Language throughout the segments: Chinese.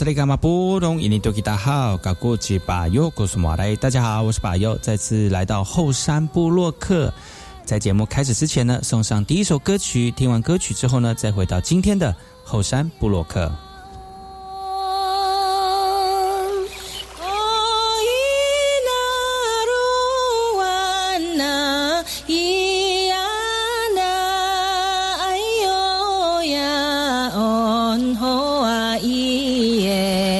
这里干嘛不懂？印尼多吉大好，搞过去把右告诉马来。大家好，我是巴尤，再次来到后山部落客。在节目开始之前呢，送上第一首歌曲。听完歌曲之后呢，再回到今天的后山部落客。إياه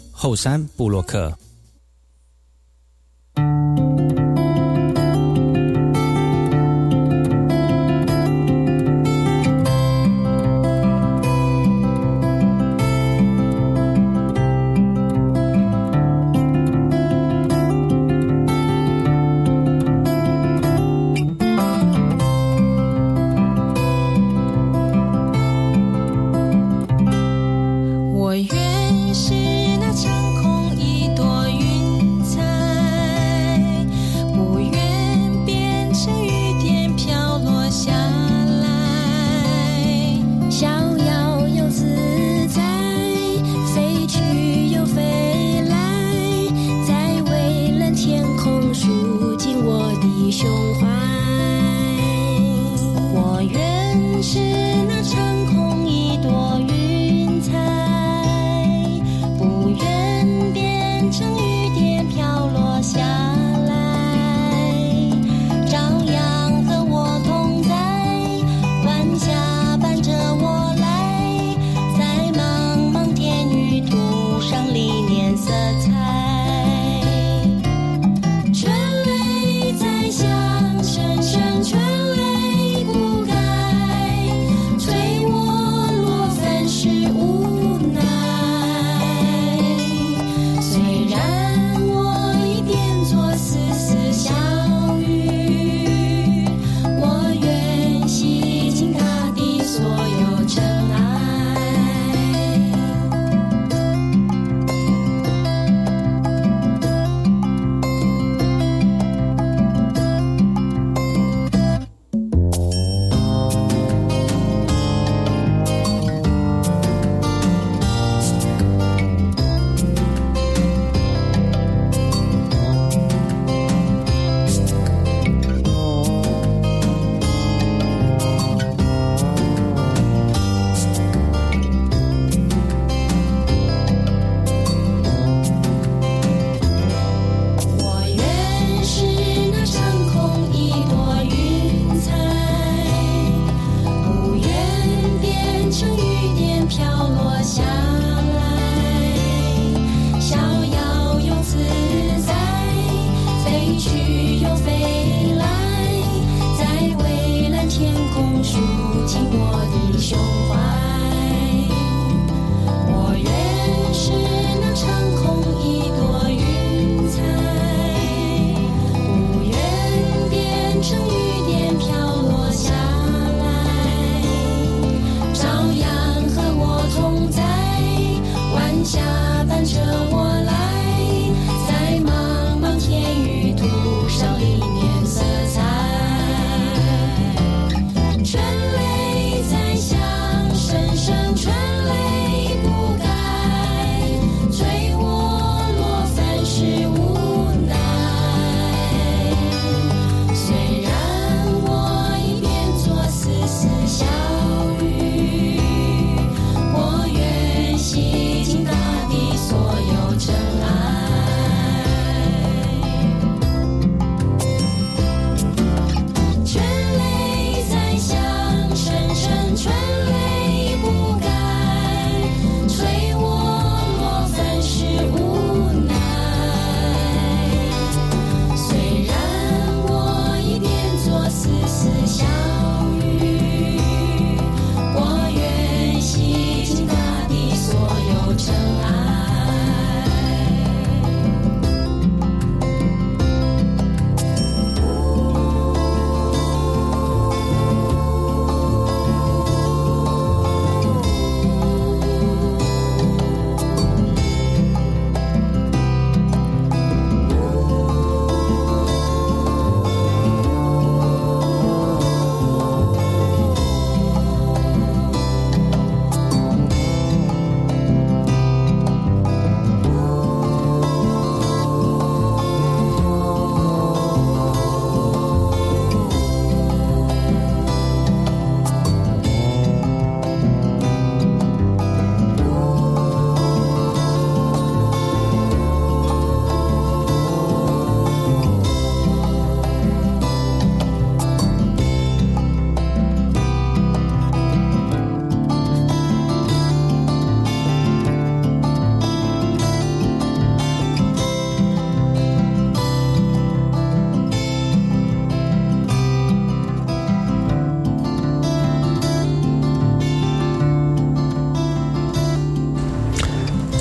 后山布洛克。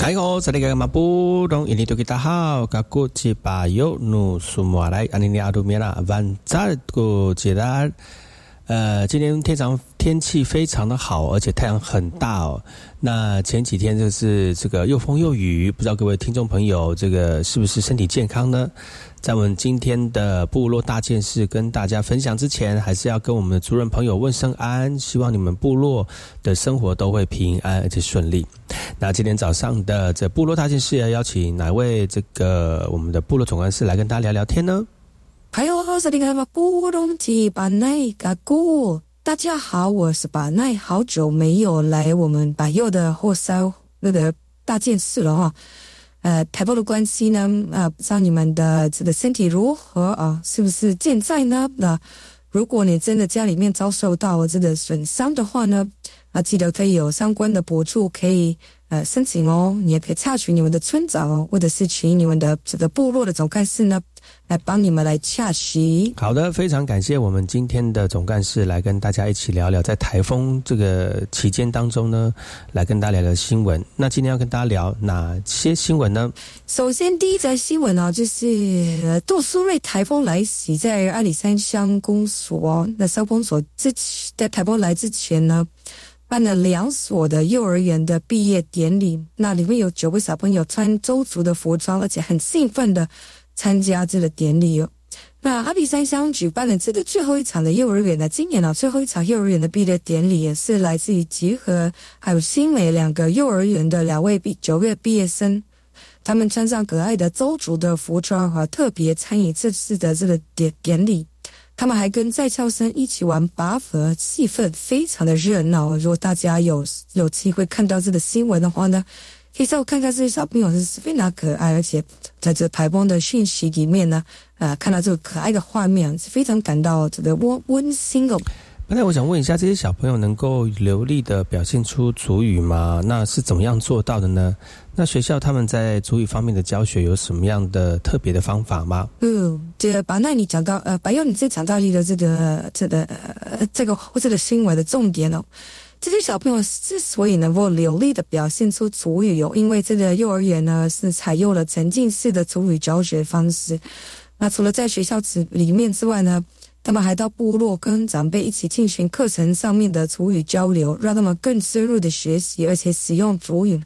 萨利格马布隆印尼多吉达好，噶古吉巴尤努苏莫来安尼尼阿杜米拉万扎古吉达。呃，今天天长天气非常的好，而且太阳很大哦。那前几天就是这个又风又雨，不知道各位听众朋友这个是不是身体健康呢？在我们今天的部落大件事跟大家分享之前，还是要跟我们的族人朋友问声安，希望你们部落的生活都会平安而且顺利。那今天早上的这部落大件事要邀请哪位这个我们的部落总干事来跟大家聊聊天呢？还有好是那个布隆吉巴奈嘎古，大家好，我是巴奈，好久没有来我们百佑的火烧那个大件事了哈。呃，台胞的关系呢？啊，不知道你们的这个身体如何啊？是不是健在呢？那如果你真的家里面遭受到这个损伤的话呢？啊，记得可以有相关的博主可以。呃，申请哦，你也可以查询你们的村长哦，或者是请你们的这个部落的总干事呢，来帮你们来洽席。好的，非常感谢我们今天的总干事来跟大家一起聊聊，在台风这个期间当中呢，来跟大家聊聊新闻。那今天要跟大家聊哪些新闻呢？首先，第一则新闻呢，就是杜苏芮台风来袭，在阿里山乡公所，那消防所之前在台风来之前呢。办了两所的幼儿园的毕业典礼，那里面有九位小朋友穿周族的服装，而且很兴奋的参加这个典礼哦。那阿比山乡举办了这个最后一场的幼儿园的今年呢，最后一场幼儿园的毕业典礼也是来自于集合还有新美两个幼儿园的两位毕九月毕业生，他们穿上可爱的周族的服装和特别参与这次的这个典典礼。他们还跟在校生一起玩拔河，气氛非常的热闹。如果大家有有机会看到这个新闻的话呢，可以稍微看看这些小朋友是非常可爱，而且在这台风的讯息里面呢，呃，看到这个可爱的画面是非常感到这个温温馨哦。本来我想问一下，这些小朋友能够流利的表现出主语吗？那是怎么样做到的呢？那学校他们在主语方面的教学有什么样的特别的方法吗？嗯，这个把那你讲到呃，白佑你这讲到你的这个这个呃这个或这个新闻的重点哦，这些小朋友之所以能够流利的表现出主语，有因为这个幼儿园呢是采用了沉浸式的主语教学方式。那除了在学校之里面之外呢？他们还到部落跟长辈一起进行课程上面的主语交流，让他们更深入的学习，而且使用主语。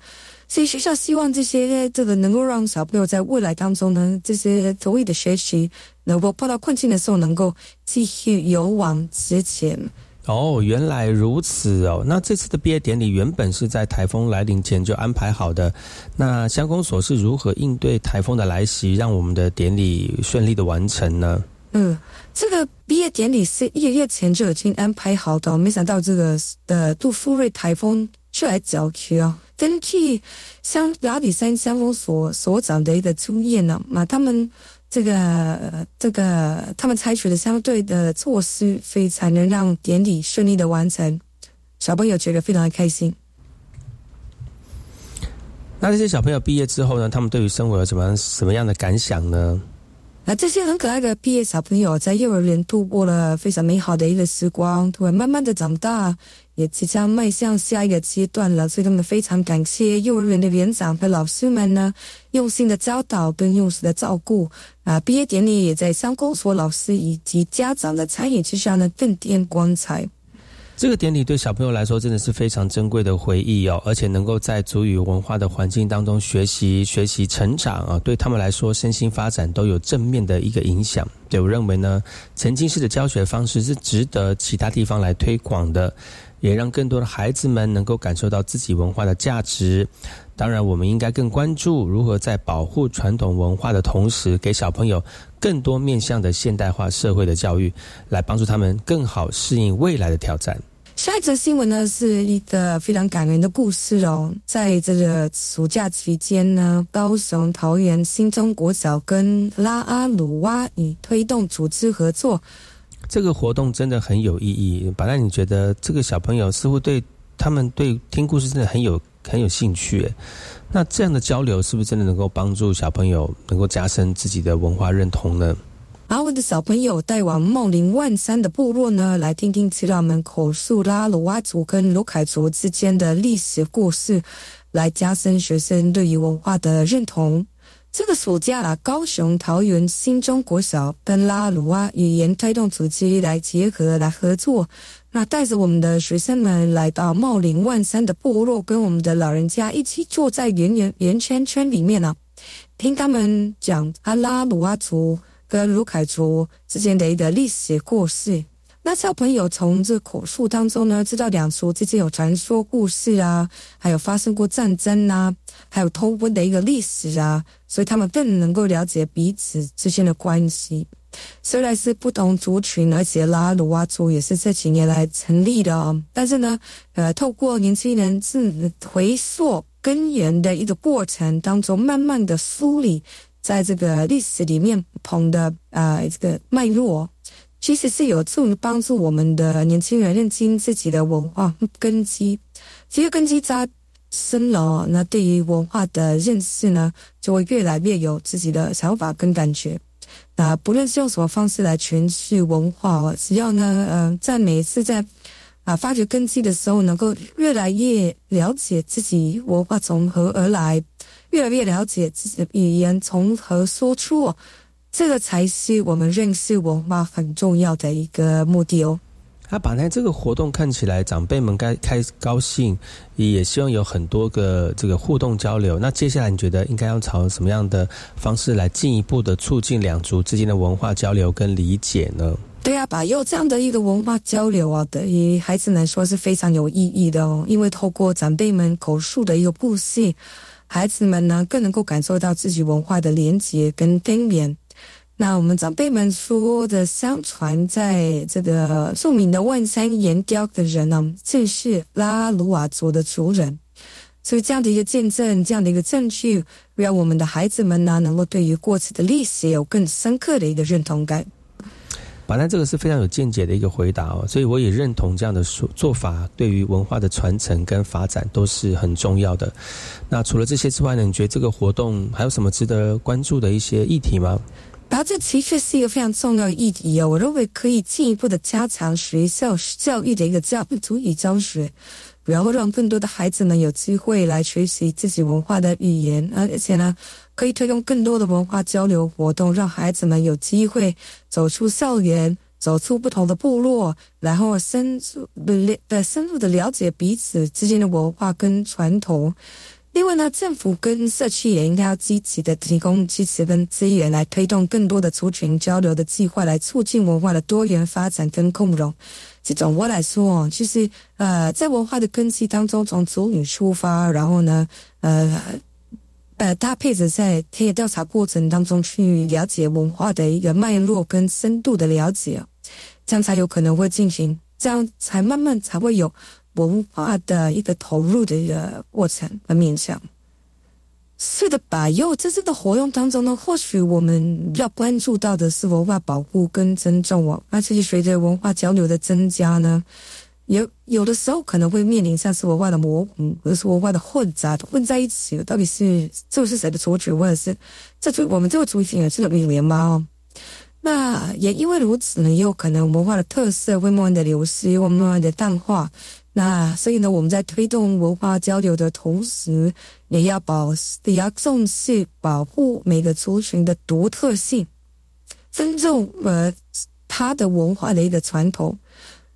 所以学校希望这些这个能够让小朋友在未来当中呢，这些主语的学习能够碰到困境的时候，能够继续勇往直前。哦，原来如此哦。那这次的毕业典礼原本是在台风来临前就安排好的。那乡公所是如何应对台风的来袭，让我们的典礼顺利的完成呢？嗯，这个毕业典礼是一个月前就已经安排好的，没想到这个的杜富瑞台风却来搅局啊！根据香阿里山乡公所所长的一个经验呢，那他们这个这个他们采取的相对的措施，所以才能让典礼顺利的完成。小朋友觉得非常的开心。那这些小朋友毕业之后呢，他们对于生活有什么什么样的感想呢？那这些很可爱的毕业小朋友，在幼儿园度过了非常美好的一个时光，突然慢慢的长大，也即将迈向下一个阶段了。所以他们非常感谢幼儿园的园长和老师们呢，用心的教导跟用心的照顾。啊，毕业典礼也在三公所老师以及家长的参与之下呢，更添光彩。这个典礼对小朋友来说真的是非常珍贵的回忆哦，而且能够在祖语文化的环境当中学习、学习、成长啊，对他们来说身心发展都有正面的一个影响。对我认为呢，沉浸式的教学方式是值得其他地方来推广的，也让更多的孩子们能够感受到自己文化的价值。当然，我们应该更关注如何在保护传统文化的同时，给小朋友更多面向的现代化社会的教育，来帮助他们更好适应未来的挑战。下一则新闻呢，是一个非常感人的故事哦。在这个暑假期间呢，高雄桃园新中国小跟拉阿鲁哇以推动组织合作，这个活动真的很有意义。本来你觉得这个小朋友似乎对他们对听故事真的很有。很有兴趣，那这样的交流是不是真的能够帮助小朋友能够加深自己的文化认同呢？阿文的小朋友带往茂林万山的部落呢，来听听耆老们口述拉鲁哇族跟卢凯族之间的历史故事，来加深学生对于文化的认同。这个暑假，高雄桃园新中国小跟拉鲁哇语言推动组织来结合来合作。那带着我们的学生们来到茂林万山的部落，跟我们的老人家一起坐在圆圆圆圈圈里面呢，听他们讲阿拉鲁阿族跟卢凯族之间的一个历史故事。那小朋友从这口述当中呢，知道两族之间有传说故事啊，还有发生过战争啊，还有通婚的一个历史啊，所以他们更能够了解彼此之间的关系。虽然是不同族群，而且拉鲁瓦族也是这几年来成立的哦，但是呢，呃，透过年轻人自回溯根源的一个过程当中，慢慢的梳理在这个历史里面不同的啊这个脉络。其实是有助于帮助我们的年轻人认清自己的文化根基。其实根基扎深了，那对于文化的认识呢，就会越来越有自己的想法跟感觉。啊不论是用什么方式来诠释文化哦，只要呢，呃，在每一次在啊发掘根基的时候，能够越来越了解自己文化从何而来，越来越了解自己的语言从何说出。这个才是我们认识文化很重要的一个目的哦。啊，本来这个活动看起来长辈们该开高兴，也希望有很多个这个互动交流。那接下来你觉得应该要朝什么样的方式来进一步的促进两族之间的文化交流跟理解呢？对啊，把有这样的一个文化交流啊，对于孩子来说是非常有意义的哦。因为透过长辈们口述的一个故事，孩子们呢更能够感受到自己文化的连结跟根源。那我们长辈们说的相传，在这个著名的万山岩雕的人呢，正是拉鲁瓦族的族人。所以这样的一个见证，这样的一个证据，让我们的孩子们呢，能够对于过去的历史有更深刻的一个认同感。本来这个是非常有见解的一个回答哦，所以我也认同这样的说做法，对于文化的传承跟发展都是很重要的。那除了这些之外呢，你觉得这个活动还有什么值得关注的一些议题吗？然后这的确是一个非常重要的议题哦，我认为可以进一步的加强学校教育的一个教育主语教学，然后让更多的孩子们有机会来学习自己文化的语言，而且呢，可以推动更多的文化交流活动，让孩子们有机会走出校园，走出不同的部落，然后深入的深入的了解彼此之间的文化跟传统。另外呢，政府跟社区也应该要积极的提供支持跟资源，来推动更多的族群交流的计划，来促进文化的多元发展跟共融。这种我来说，就是呃，在文化的根基当中，从族语出发，然后呢，呃呃，搭配着在田野调查过程当中去了解文化的一个脉络跟深度的了解，这样才有可能会进行，这样才慢慢才会有。文化的一个投入的一个过程和面向，是的吧？有在这个活动当中呢，或许我们要关注到的是文化保护跟尊重哦。而且随着文化交流的增加呢，有有的时候可能会面临像是文化的模糊，或者是文化的混杂混在一起，到底是这是谁的族群，或者是这族我们这个族群也是语言吗？哦，那也因为如此呢，也有可能文化的特色会慢慢的流失，会慢慢的淡化。那所以呢，我们在推动文化交流的同时，也要保也要重视保护每个族群的独特性，尊重呃他的文化的一个传统，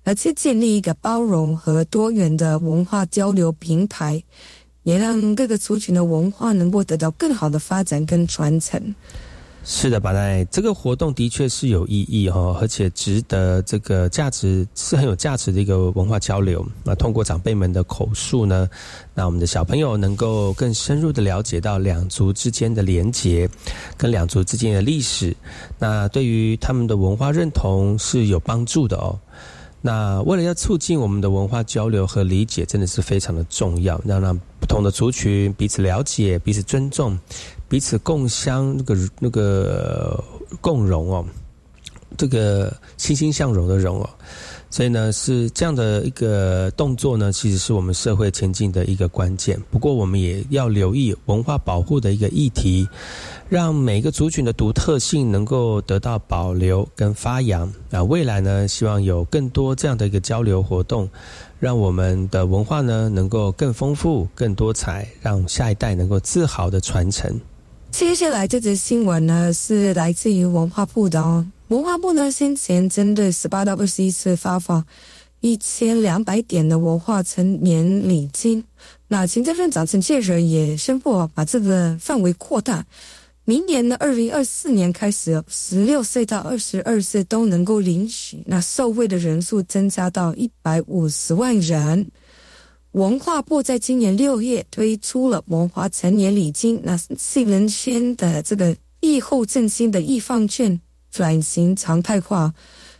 而且建立一个包容和多元的文化交流平台，也让各个族群的文化能够得到更好的发展跟传承。是的，巴奈，这个活动的确是有意义哈，而且值得这个价值是很有价值的一个文化交流。那通过长辈们的口述呢，那我们的小朋友能够更深入的了解到两族之间的连结，跟两族之间的历史，那对于他们的文化认同是有帮助的哦。那为了要促进我们的文化交流和理解，真的是非常的重要，让让不同的族群彼此了解、彼此尊重、彼此共相那个那个共荣哦，这个欣欣向荣的荣哦。所以呢，是这样的一个动作呢，其实是我们社会前进的一个关键。不过，我们也要留意文化保护的一个议题。让每个族群的独特性能够得到保留跟发扬啊！未来呢，希望有更多这样的一个交流活动，让我们的文化呢能够更丰富、更多彩，让下一代能够自豪的传承。接下来这则新闻呢，是来自于文化部的哦。文化部呢先前针对十八到二十一岁发放一千两百点的文化成年礼金，那行政院长陈建仁也宣布把这个范围扩大。明年呢，二零二四年开始，十六岁到二十二岁都能够领取，那受惠的人数增加到一百五十万人。文化部在今年六月推出了文化成年礼金，那新人签的这个疫后振兴的易放券转型常态化，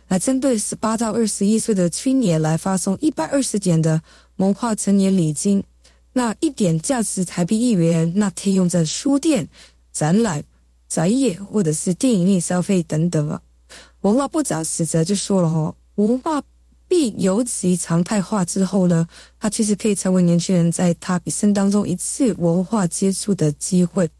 来针对十八到二十一岁的青年来发送一百二十点的文化成年礼金，那一点价值台币一元，那可以用在书店。展览、展业或者是电影院消费等等啊。文化部长实则就说了哦，文化币尤其常态化之后呢，它其实可以成为年轻人在他一生当中一次文化接触的机会。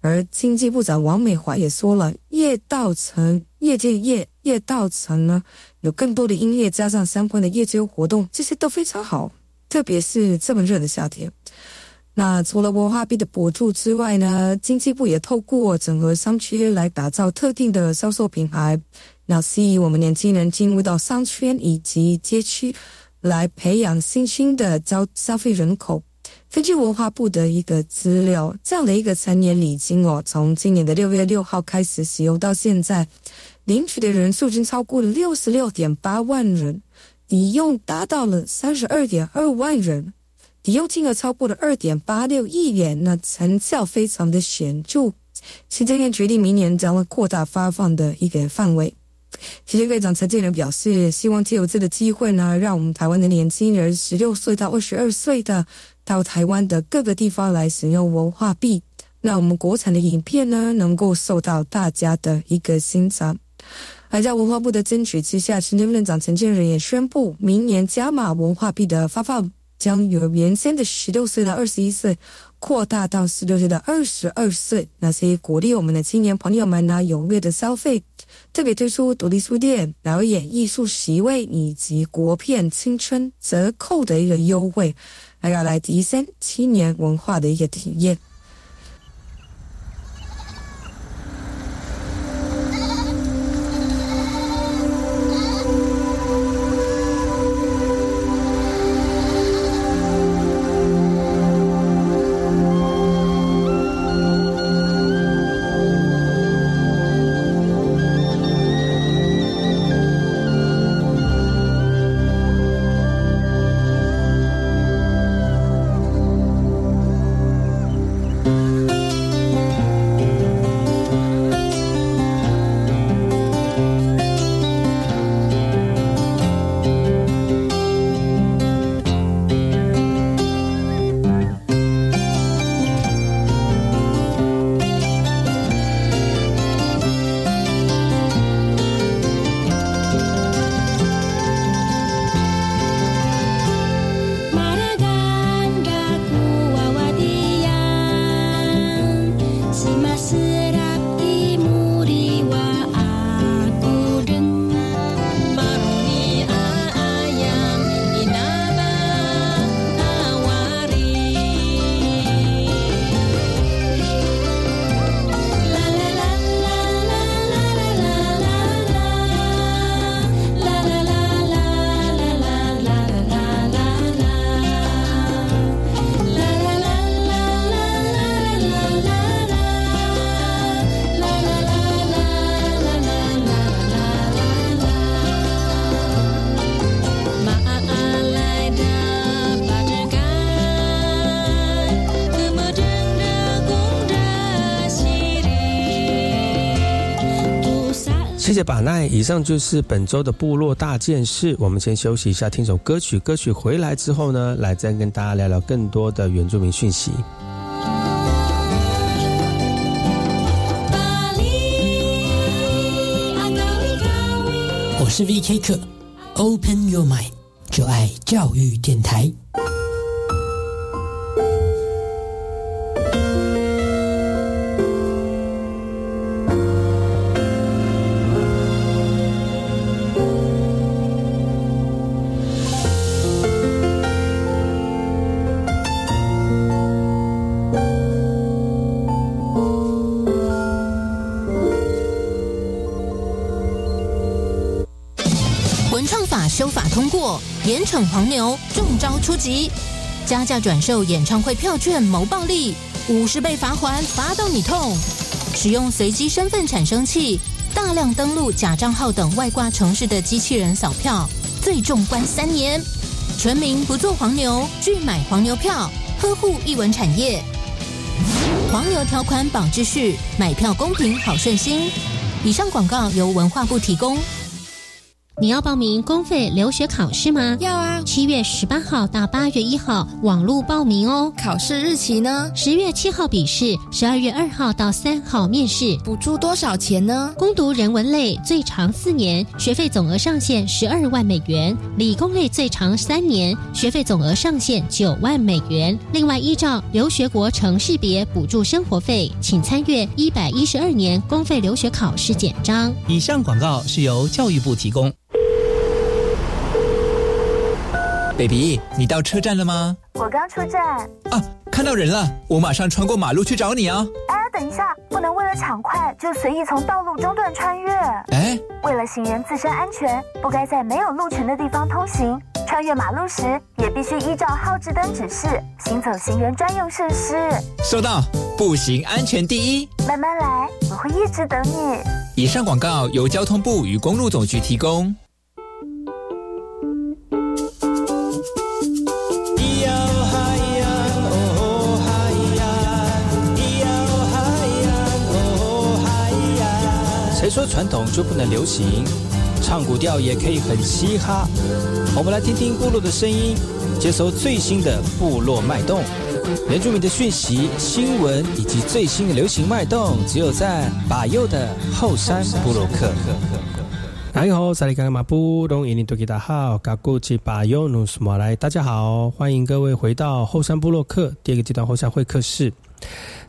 而经济部长王美华也说了，夜道城、业界夜夜道城呢，有更多的音乐加上相关的夜间活动，这些都非常好，特别是这么热的夏天。那除了文化币的补助之外呢，经济部也透过整合商圈来打造特定的销售品牌，那吸引我们年轻人进入到商圈以及街区，来培养新兴的消消费人口。根据文化部的一个资料，这样的一个成年礼金哦，从今年的六月六号开始使用到现在，领取的人数已经超过了六十六点八万人，抵用达到了三十二点二万人。抵用金额超过了二点八六亿元，那成效非常的显著。行政院决定明年将会扩大发放的一个范围。行政院长陈建仁表示，希望借由这个机会呢，让我们台湾的年轻人十六岁到二十二岁的到台湾的各个地方来使用文化币，让我们国产的影片呢能够受到大家的一个欣赏。而在文化部的争取之下，行政院长陈建仁也宣布，明年加码文化币的发放。将由原先的十六岁到二十一岁扩大到十六岁到二十二岁，那些鼓励我们的青年朋友们呢踊跃的消费，特别推出独立书店、表演艺术席位以及国片青春折扣的一个优惠，还要来提升青年文化的一个体验。谢谢把奈，以上就是本周的部落大件事。我们先休息一下，听首歌曲。歌曲回来之后呢，来再跟大家聊聊更多的原住民讯息。我是 VK 课，Open Your Mind，就爱教育电台。严惩黄牛，中招出击，加价转售演唱会票券谋暴利，五十倍罚还，罚到你痛。使用随机身份产生器，大量登录假账号等外挂城市的机器人扫票，最重关三年。全民不做黄牛，拒买黄牛票，呵护艺文产业。黄牛条款保秩序，买票公平好顺心。以上广告由文化部提供。你要报名公费留学考试吗？要啊！七月十八号到八月一号网络报名哦。考试日期呢？十月七号笔试，十二月二号到三号面试。补助多少钱呢？攻读人文类最长四年，学费总额上限十二万美元；理工类最长三年，学费总额上限九万美元。另外，依照留学国城市别补助生活费，请参阅一百一十二年公费留学考试简章。以上广告是由教育部提供。baby，你到车站了吗？我刚出站。啊，看到人了，我马上穿过马路去找你啊！哎，等一下，不能为了抢快就随意从道路中段穿越。哎，为了行人自身安全，不该在没有路权的地方通行。穿越马路时，也必须依照号志灯指示，行走行人专用设施。收到，步行安全第一。慢慢来，我会一直等你。以上广告由交通部与公路总局提供。说传统就不能流行？唱古调也可以很嘻哈。我们来听听部落的声音，接收最新的部落脉动、原住民的讯息、新闻以及最新的流行脉动，只有在把右的后山部落克。大家好，萨利卡马布隆伊尼多吉达好，大家好，欢迎各位回到后山部落克第二个阶段后山会客室。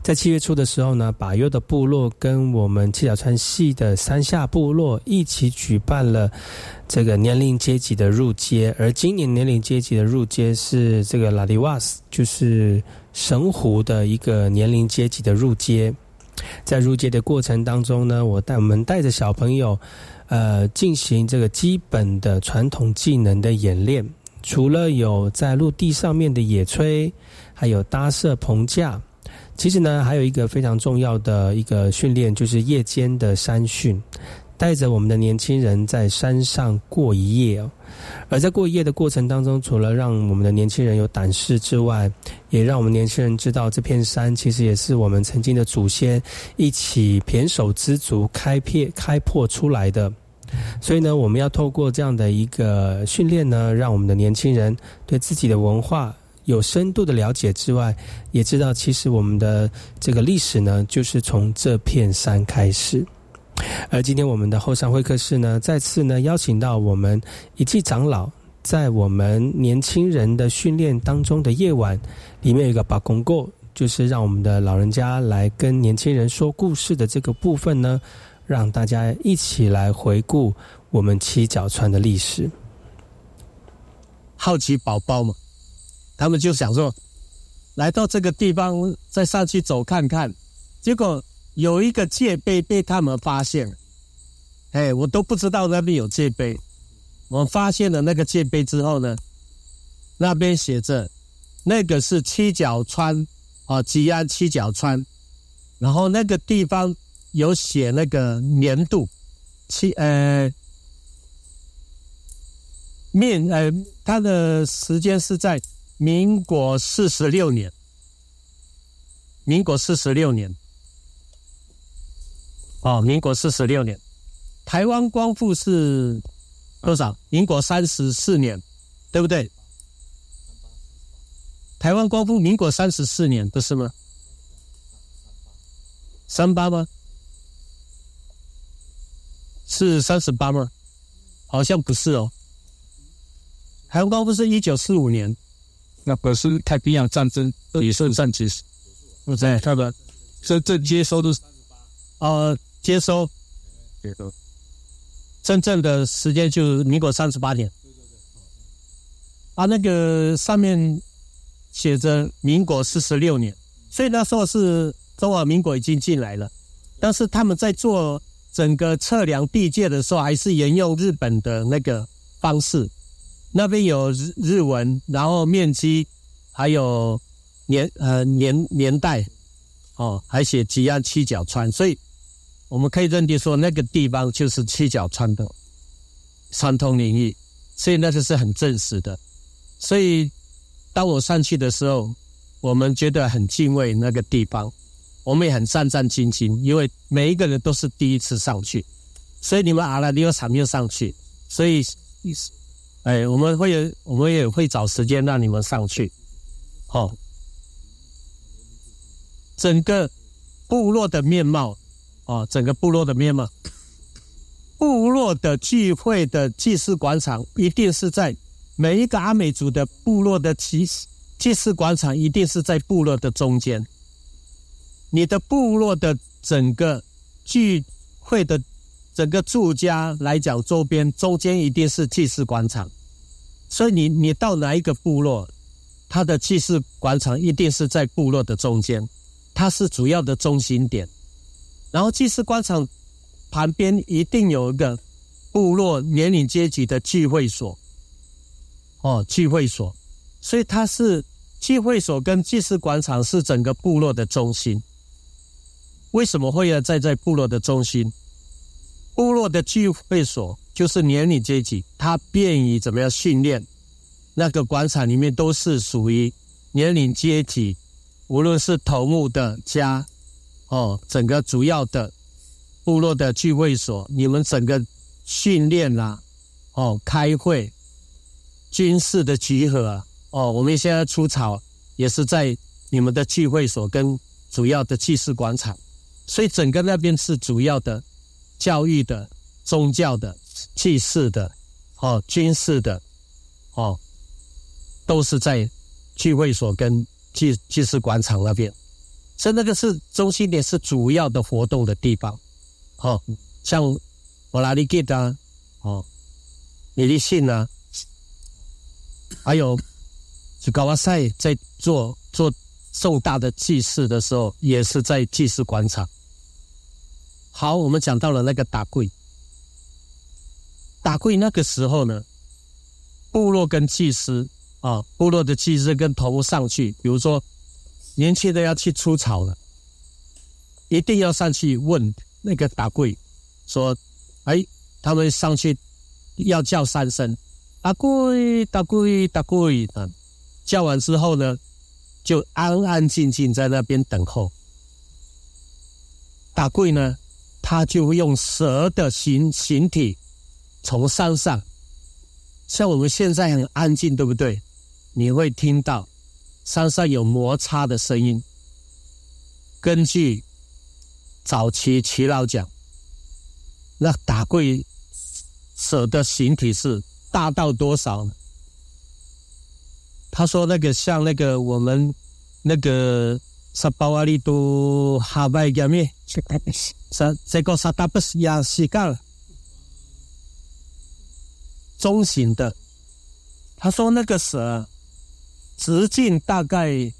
在七月初的时候呢，把优的部落跟我们七角川系的山下部落一起举办了这个年龄阶级的入街，而今年年龄阶级的入街是这个拉迪瓦斯，就是神湖的一个年龄阶级的入街。在入街的过程当中呢，我带我们带着小朋友，呃，进行这个基本的传统技能的演练，除了有在陆地上面的野炊，还有搭设棚架。其实呢，还有一个非常重要的一个训练，就是夜间的山训，带着我们的年轻人在山上过一夜。而在过一夜的过程当中，除了让我们的年轻人有胆识之外，也让我们年轻人知道这片山其实也是我们曾经的祖先一起胼手知足开辟开拓出来的。所以呢，我们要透过这样的一个训练呢，让我们的年轻人对自己的文化。有深度的了解之外，也知道其实我们的这个历史呢，就是从这片山开始。而今天我们的后山会客室呢，再次呢邀请到我们一季长老，在我们年轻人的训练当中的夜晚，里面有一个把公够，就是让我们的老人家来跟年轻人说故事的这个部分呢，让大家一起来回顾我们七角川的历史。好奇宝宝吗。他们就想说，来到这个地方再上去走看看，结果有一个戒备被他们发现，哎，我都不知道那边有戒备。我发现了那个戒备之后呢，那边写着那个是七角川啊，吉安七角川，然后那个地方有写那个年度七呃面呃，它的时间是在。民国四十六年，民国四十六年，哦，民国四十六年，台湾光复是多少？民国三十四年，对不对？台湾光复民国三十四年，不是吗？三八吗？是三十八吗？好像不是哦。台湾光复是一九四五年。那不是太平洋战争也是战争，不在，对吧？这这接收都是呃接收，接收，真正的时间就是民国三十八年。啊，那个上面写着民国四十六年，所以那时候是中华民国已经进来了，但是他们在做整个测量地界的时候，还是沿用日本的那个方式。那边有日日文，然后面积，还有年呃年年代，哦，还写吉安七角川，所以我们可以认定说那个地方就是七角川的传统领域，所以那个是很正式的。所以当我上去的时候，我们觉得很敬畏那个地方，我们也很战战兢兢，因为每一个人都是第一次上去，所以你们阿拉利奥场没有上去，所以意思，哎，我们会有，我们也会找时间让你们上去，好。整个部落的面貌，哦，整个部落的面貌，部落的聚会的祭祀广场，一定是在每一个阿美族的部落的祭祭祀广场，一定是在部落的中间。你的部落的整个聚会的整个住家来讲，周边中间一定是祭祀广场，所以你你到哪一个部落，它的祭祀广场一定是在部落的中间。它是主要的中心点，然后祭祀广场旁边一定有一个部落年龄阶级的聚会所，哦，聚会所，所以它是聚会所跟祭祀广场是整个部落的中心。为什么会要在在部落的中心？部落的聚会所就是年龄阶级，他便于怎么样训练？那个广场里面都是属于年龄阶级。无论是头目的家，哦，整个主要的部落的聚会所，你们整个训练啦，哦，开会、军事的集合，哦，我们现在出草也是在你们的聚会所跟主要的祭祀广场，所以整个那边是主要的教育的、宗教的、祭祀的、哦，军事的，哦，都是在聚会所跟。祭祭祀广场那边，所以那个是中心点，是主要的活动的地方。哦，像我拉里吉啊，哦，米利信啊，还有就高瓦塞在做做重大的祭祀的时候，也是在祭祀广场。好，我们讲到了那个打跪，打跪那个时候呢，部落跟祭司。啊，部落的祭司跟头上去，比如说年轻的要去出草了，一定要上去问那个打跪，说：“哎，他们上去要叫三声，打跪，打跪，打跪。”啊，叫完之后呢，就安安静静在那边等候。打跪呢，他就会用蛇的形形体从山上，像我们现在很安静，对不对？你会听到山上有摩擦的声音。根据早期齐老讲，那打跪蛇的形体是大到多少呢？他说那个像那个我们那个沙巴瓦利都哈拜加咩？沙这个沙达不是亚西干中型的。他说那个蛇。直径大概，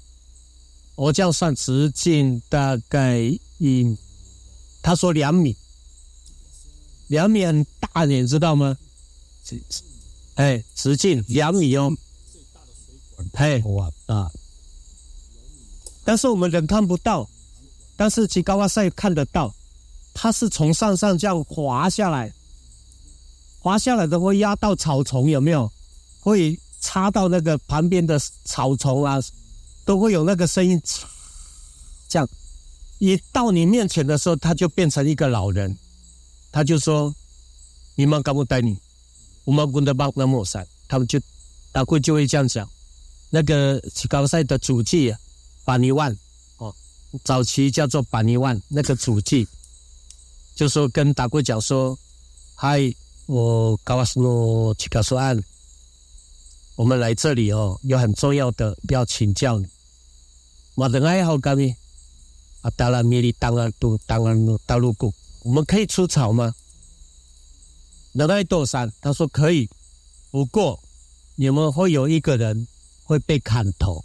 我这样算，直径大概一，他说两米，两米很大，你知道吗？哎，直径两米哦，嘿，哇啊！但是我们人看不到，但是吉高瓦赛看得到，它是从上上这样滑下来，滑下来的会压到草丛，有没有？会。插到那个旁边的草丛啊，都会有那个声音。这样，一到你面前的时候，他就变成一个老人，他就说：“你们敢不带你？我们不能帮那莫山。”他们就大贵就会这样讲。那个高赛的主祭巴尼万哦，早期叫做巴尼万，那个主祭就说跟大贵讲说：“嗨，我高瓦斯诺去告诉案。”我们来这里哦，有很重要的要请教你。我的爱好干咩？啊，当然米里当然都当然都大陆过，我们可以出草吗？能爱多山，他说可以，不过你们会有一个人会被砍头。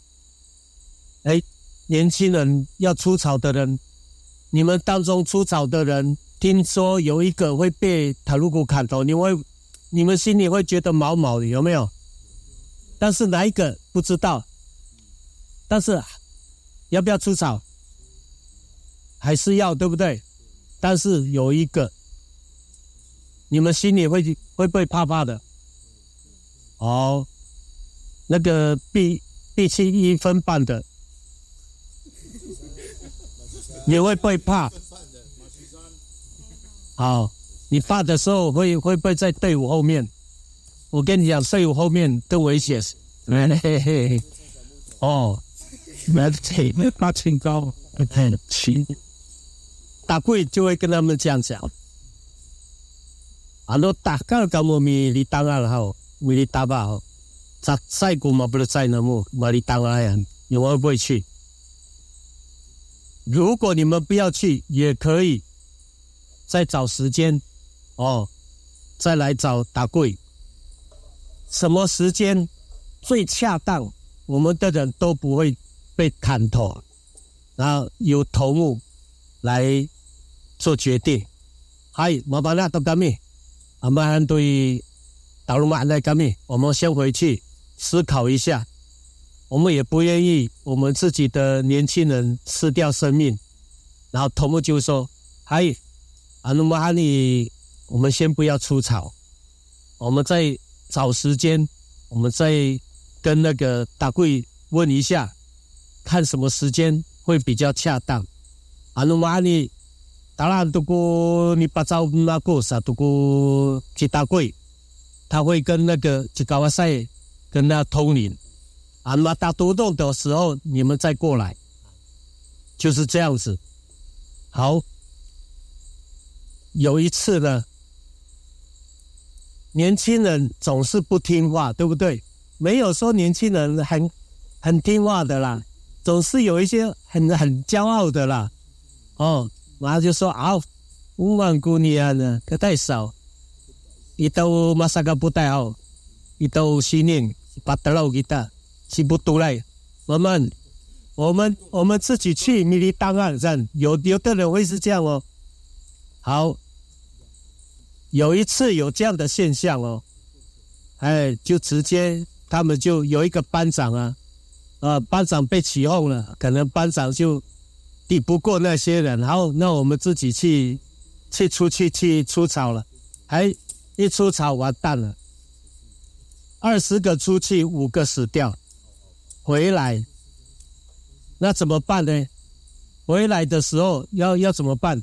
哎，年轻人要出草的人，你们当中出草的人，听说有一个会被塔鲁古砍头，你会你们心里会觉得毛毛的，有没有？但是哪一个不知道？但是要不要出草？还是要，对不对？但是有一个，你们心里会会不会怕怕的？哦，那个闭闭气一分半的，你会不会怕？好，你怕的时候会会不会在队伍后面？我跟你讲，队伍后面更危险。嘿嘿嘿，哦，没得没怕清高，很轻。大贵就会跟他们这样讲。啊，那大概咁我咪你当然好。为你打吧，再再过嘛不能再那么，嘛你当然你会不会去？如果你们不要去，也可以再找时间哦，再来找打贵。什么时间最恰当？我们的人都不会被砍头，然后由头目来做决定。嗨，麻烦啦，都干咩？阿曼对。打鲁马在干咩？我们先回去思考一下。我们也不愿意我们自己的年轻人失掉生命。然后头目就说：“嗨，阿努马你，我们先不要出草，我们再找时间，我们再跟那个大贵问一下，看什么时间会比较恰当。”阿努马你，当然都过你把招那过啥都过去大贵。他会跟那个吉高瓦赛跟他通灵，啊，那打独洞的时候你们再过来，就是这样子。好，有一次呢，年轻人总是不听话，对不对？没有说年轻人很很听话的啦，总是有一些很很骄傲的啦。哦，然后就说啊，五万姑娘呢，可太少。Ito masaga po tayo. Ito sinin patalaw kita. Si butulay. 我们我们我们自己去你的档案站，有有的人会是这样哦。好，有一次有这样的现象哦，哎，就直接他们就有一个班长啊，呃，班长被起哄了，可能班长就抵不过那些人，然后那我们自己去去出去去出草了，还。一出草完蛋了，二十个出去，五个死掉，回来，那怎么办呢？回来的时候要要怎么办？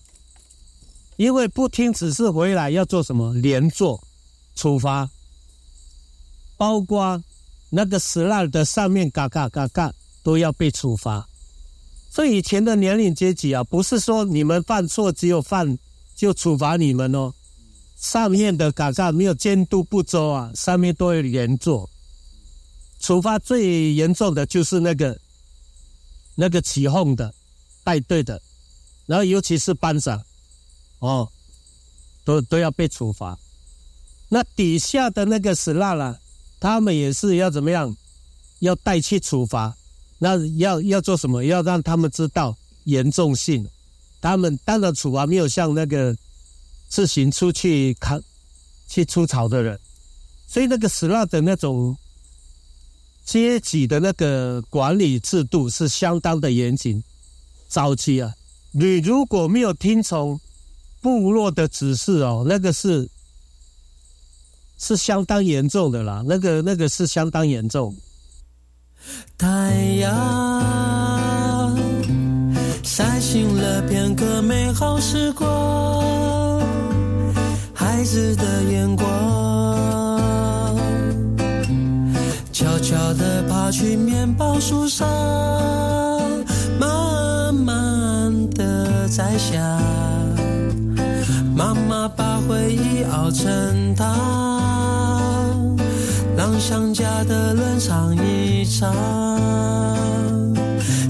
因为不听指示回来要做什么？连坐处罚，包括那个死烂的上面嘎嘎嘎嘎都要被处罚。所以以前的年龄阶级啊，不是说你们犯错只有犯就处罚你们哦。上面的嘎嘎没有监督不周啊，上面都有连坐。处罚最严重的就是那个那个起哄的带队的，然后尤其是班长，哦，都都要被处罚。那底下的那个死辣了，他们也是要怎么样？要带去处罚。那要要做什么？要让他们知道严重性。他们当然处罚没有像那个。自行出去看、去出草的人，所以那个死辣的那种阶级的那个管理制度是相当的严谨。早期啊，你如果没有听从部落的指示哦，那个是是相当严重的啦，那个那个是相当严重。太阳晒醒了片刻美好时光。孩子的眼光，悄悄地爬去面包树上，慢慢地摘下。回忆熬成汤，让想家的人唱一唱，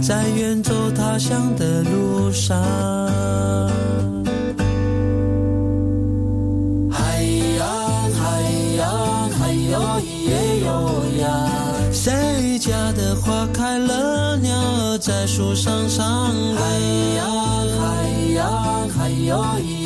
在远走他乡的路上。海呀海呀，海鸥也优雅谁家的花开了，鸟儿在树上唱歌。海洋，海洋，还有咿耶哟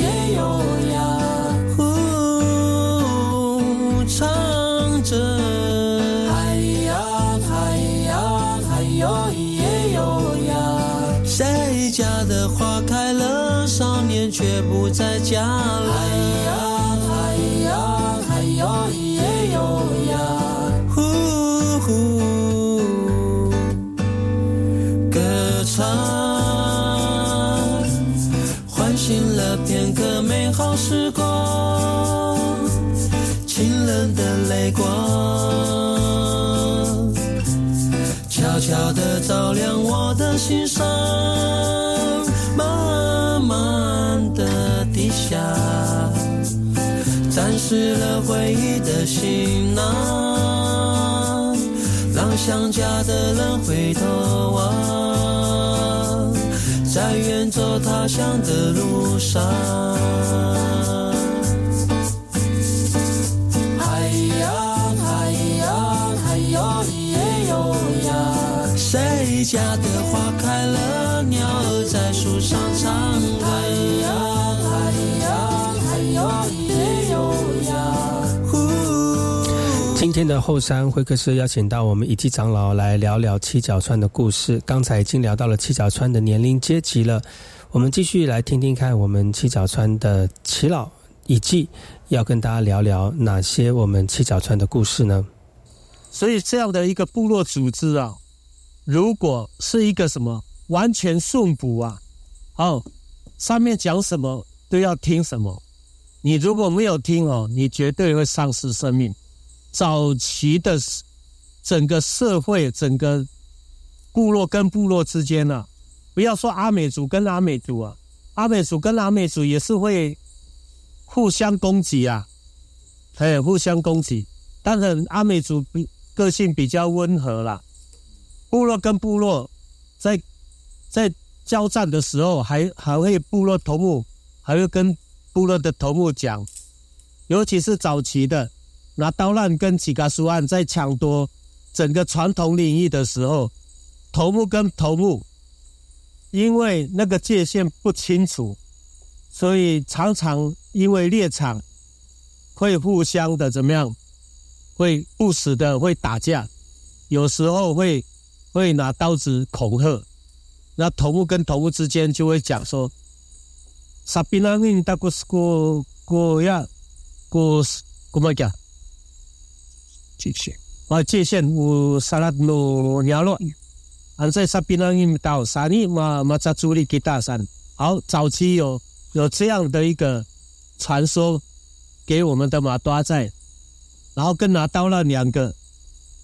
却不在家里。嗨呀嗨呀嗨呀咿耶哟呀，呼呼，歌唱，唤醒了片刻美好时光，清冷的泪光，悄悄地照亮我的心上。下，沾湿了回忆的行囊，让想家的人回头望，在远走他乡的路上。嗨呀嗨呀嗨哟咿耶哟呀，谁家的花开了，鸟儿在树上唱。今天的后山会客室邀请到我们一季长老来聊聊七角川的故事。刚才已经聊到了七角川的年龄阶级了，我们继续来听听看我们七角川的齐老以季要跟大家聊聊哪些我们七角川的故事呢？所以这样的一个部落组织啊，如果是一个什么完全顺服啊，哦，上面讲什么都要听什么，你如果没有听哦，你绝对会丧失生命。早期的整个社会、整个部落跟部落之间呢、啊，不要说阿美族跟阿美族啊，阿美族跟阿美族也是会互相攻击啊，哎，互相攻击。当然，阿美族比个性比较温和啦，部落跟部落在在交战的时候，还还会部落头目还会跟部落的头目讲，尤其是早期的拿刀乱跟几嘎苏案在抢夺整个传统领域的时候，头目跟头目因为那个界限不清楚，所以常常因为猎场会互相的怎么样？会不时的会打架，有时候会会拿刀子恐吓，那头目跟头目之间就会讲说：“萨比拉因达古斯过过呀，过过么讲界限啊界限有萨拉诺鸟落，安在萨比拉因到萨尼嘛嘛在主力给大山。好，早期有有这样的一个传说给我们的马多在。”然后跟拿刀那两个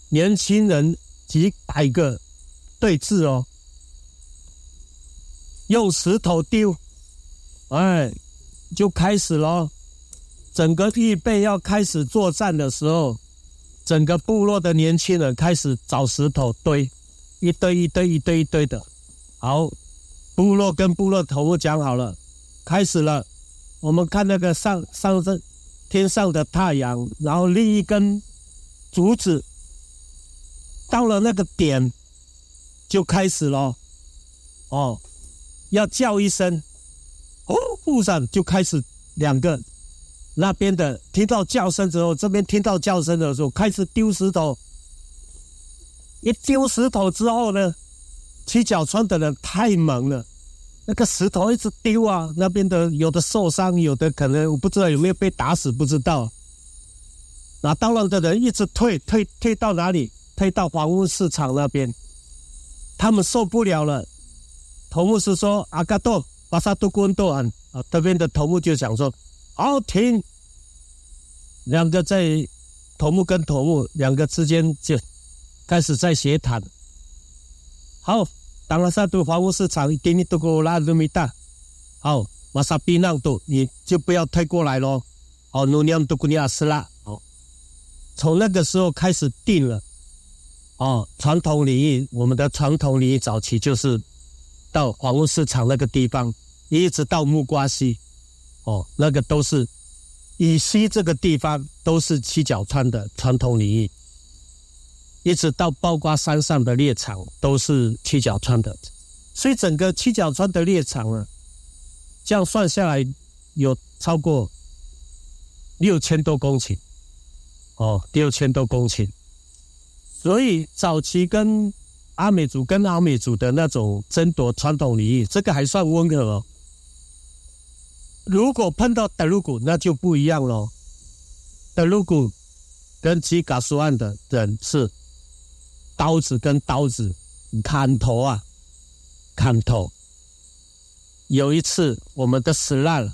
年轻人几百个对峙哦，用石头丢，哎，就开始咯。整个预备要开始作战的时候，整个部落的年轻人开始找石头堆，一堆一堆一堆一堆的。好，部落跟部落头目讲好了，开始了。我们看那个上上阵。天上的太阳，然后立一根竹子，到了那个点就开始了。哦，要叫一声，哦，路上就开始两个那边的听到叫声之后，这边听到叫声的时候，开始丢石头。一丢石头之后呢，七角川的人太猛了。那个石头一直丢啊，那边的有的受伤，有的可能我不知道有没有被打死，不知道。拿刀了的人一直退退退到哪里？退到房屋市场那边。他们受不了了。头目是说：“阿嘎多巴萨多关多安啊！”这边的头目就想说：“好停。”两个在头目跟头目两个之间就开始在协谈。好。当拉萨都房屋市场，给你都给我拉这么大，好，马上避让度，你就不要退过来咯。好，努量都给你亚斯拉，好，从那个时候开始定了。哦，传统领域，我们的传统领域早期就是到房屋市场那个地方，一直到木瓜溪，哦，那个都是以西这个地方都是七角川的传统领域。一直到包瓜山上的猎场都是七角川的，所以整个七角川的猎场啊，这样算下来有超过六千多公顷，哦，六千多公顷。所以早期跟阿美族跟阿美族的那种争夺传统领域，这个还算温和哦。如果碰到德鲁古，那就不一样喽。德鲁古跟吉嘎苏岸的人是刀子跟刀子砍头啊，砍头。有一次，我们的死烂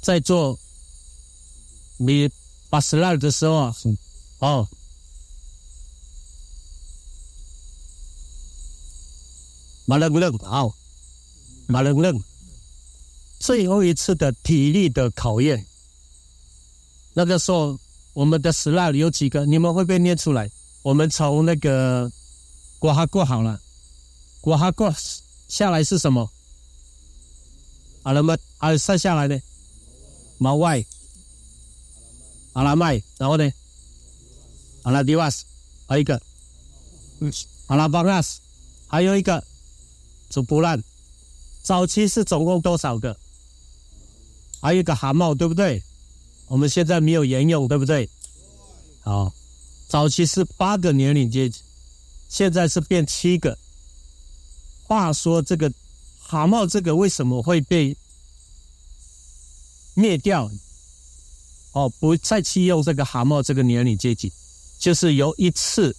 在做米巴斯烂的时候啊，哦。马冷冷，好，马冷冷，最后一次的体力的考验。那个时候，我们的 slide 有几个？你们会不会念出来？我们从那个国哈过好了，国哈过下来是什么？阿拉么？啊，剩下来的毛外，阿拉麦，然后呢？阿拉迪瓦斯，还有一个，嗯，阿拉邦纳斯，还有一个。煮不烂，早期是总共多少个？还有一个蛤蟆，对不对？我们现在没有沿用，对不对？好，早期是八个年龄阶级，现在是变七个。话说这个蛤蟆，这个为什么会被灭掉？哦，不再弃用这个蛤蟆这个年龄阶级，就是有一次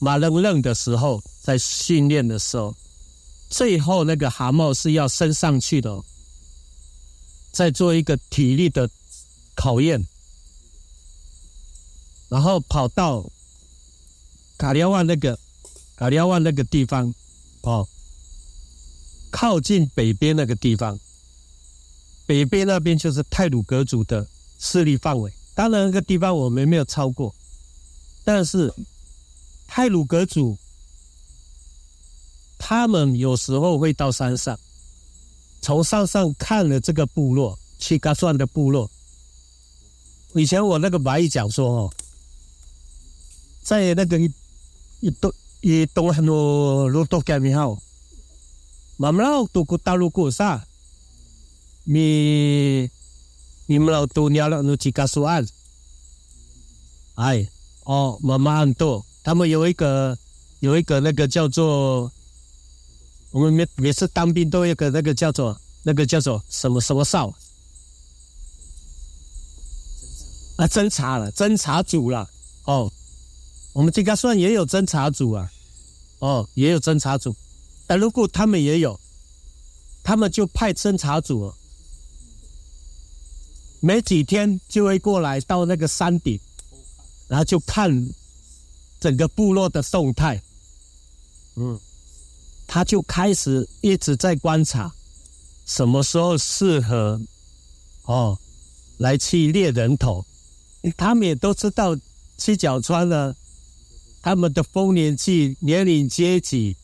马愣愣的时候，在训练的时候。最后那个蛤蟆是要升上去的，再做一个体力的考验，然后跑到卡利亚万那个卡利亚万那个地方，哦，靠近北边那个地方，北边那边就是泰鲁格族的势力范围。当然，那个地方我们没有超过，但是泰鲁格族。他们有时候会到山上，从山上看了这个部落，七嘎算的部落。以前我那个白衣讲说哦，在那个一一东一东很多路都改名号，慢慢老都过大路过啥，你你们老多鸟了，那七嘎算，哎哦，妈妈很多，他们有一个有一个那个叫做。我们每每次当兵都有个那个叫做那个叫做什么什么哨啊，侦查了，侦查组了哦。我们这个算也有侦查组啊，哦，也有侦查组。但如果他们也有，他们就派侦查组，没几天就会过来到那个山顶，然后就看整个部落的动态，嗯。他就开始一直在观察，什么时候适合哦来去猎人头。他们也都知道七角川呢，他们的丰年祭年龄阶级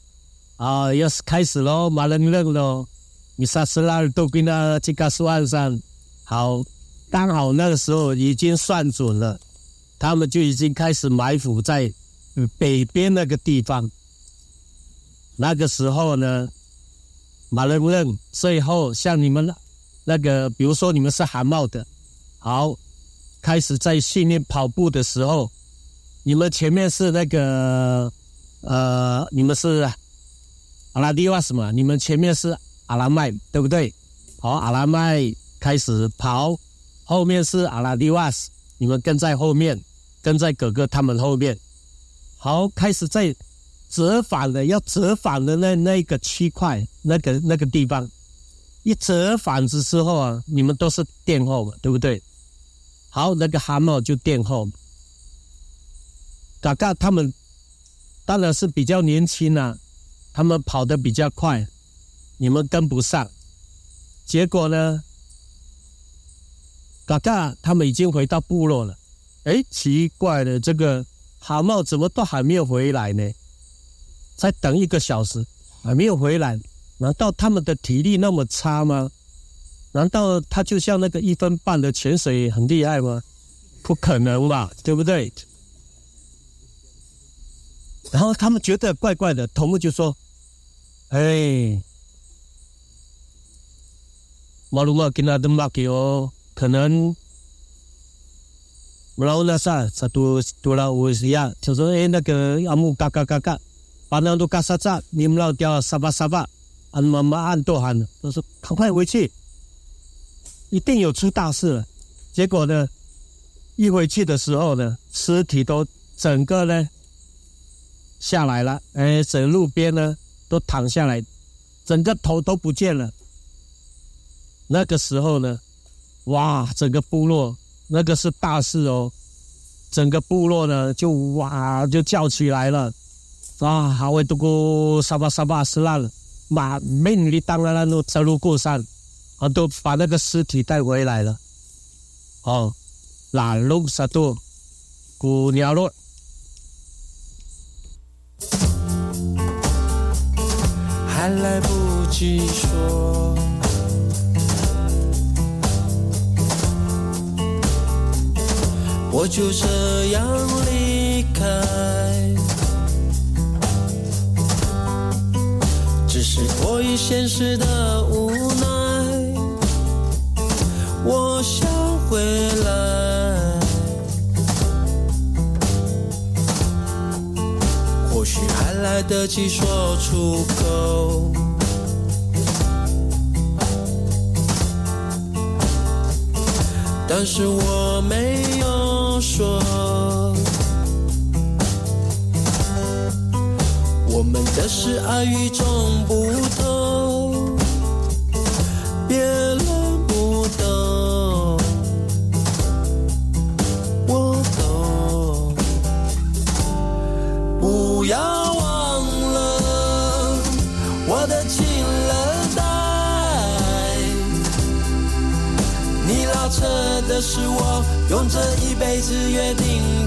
啊，要是开始喽，马人认喽，米萨斯拉尔都跟他这个算上，好，刚好那个时候已经算准了，他们就已经开始埋伏在北边那个地方。那个时候呢，马人认最后像你们那个，比如说你们是韩茂的，好，开始在训练跑步的时候，你们前面是那个呃，你们是阿拉迪瓦什么？你们前面是阿拉麦，对不对？好，阿拉麦开始跑，后面是阿拉迪瓦斯，你们跟在后面，跟在哥哥他们后面，好，开始在。折返的要折返的那那个区块，那个那个地方，一折返之之后啊，你们都是殿后嘛，对不对？好，那个蛤蟆就殿后。嘎嘎他们当然是比较年轻啊，他们跑得比较快，你们跟不上。结果呢，嘎嘎他们已经回到部落了。哎，奇怪了，这个蛤蟆怎么都还没有回来呢？再等一个小时还没有回来，难道他们的体力那么差吗？难道他就像那个一分半的潜水很厉害吗？不可能吧，对不对？然后他们觉得怪怪的，头目就说：“哎，马路嘛跟他的马给哦，可能，然后那啥，他多多了我是呀，就说哎那个阿木嘎嘎嘎嘎。反正都干啥子？你们老掉沙巴沙巴，俺妈妈按多喊了，都说赶快回去，一定有出大事了。结果呢，一回去的时候呢，尸体都整个呢下来了，哎，整路边呢都躺下来，整个头都不见了。那个时候呢，哇，整个部落那个是大事哦，整个部落呢就哇就叫起来了，啊，还会都过沙巴沙巴斯烂。把美女当然了，都走路过山，啊，都把那个尸体带回来了。哦，拉路沙多，姑娘路，还来不及说，我就这样离开。是迫于现实的无奈，我想回来，或许还来得及说出口，但是我没有说。们的事爱与众不同，别人不懂，我懂。不要忘了我的情人带，你拉扯的是我用这一辈子约定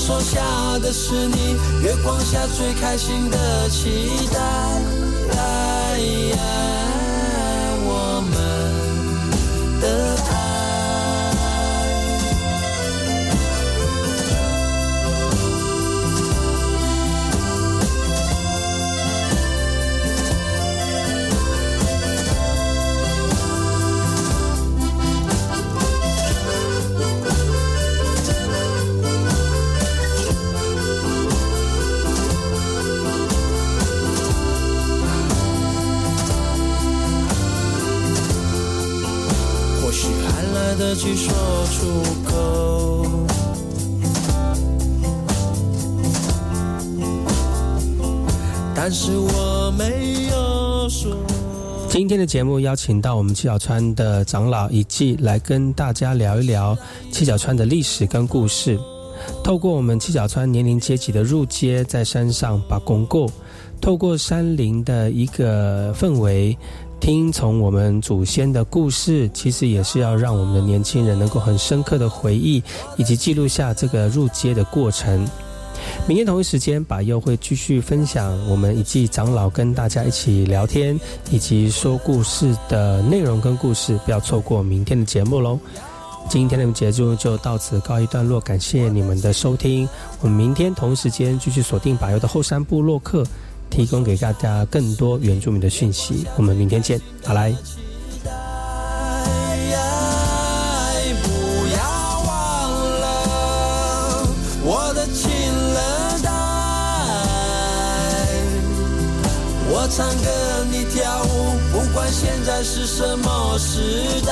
手下的是你，月光下最开心的期待。但是我没有说。今天的节目邀请到我们七角川的长老以及来跟大家聊一聊七角川的历史跟故事。透过我们七角川年龄阶级的入街，在山上把公过，透过山林的一个氛围。听从我们祖先的故事，其实也是要让我们的年轻人能够很深刻的回忆，以及记录下这个入街的过程。明天同一时间，把又会继续分享我们以及长老跟大家一起聊天以及说故事的内容跟故事，不要错过明天的节目喽。今天的节目就到此告一段落，感谢你们的收听。我们明天同一时间继续锁定把右的后山部落客。提供给大家更多原住民的讯息，我们明天见，好来。不要忘了我的情人带，我唱歌你跳舞，不管现在是什么时代。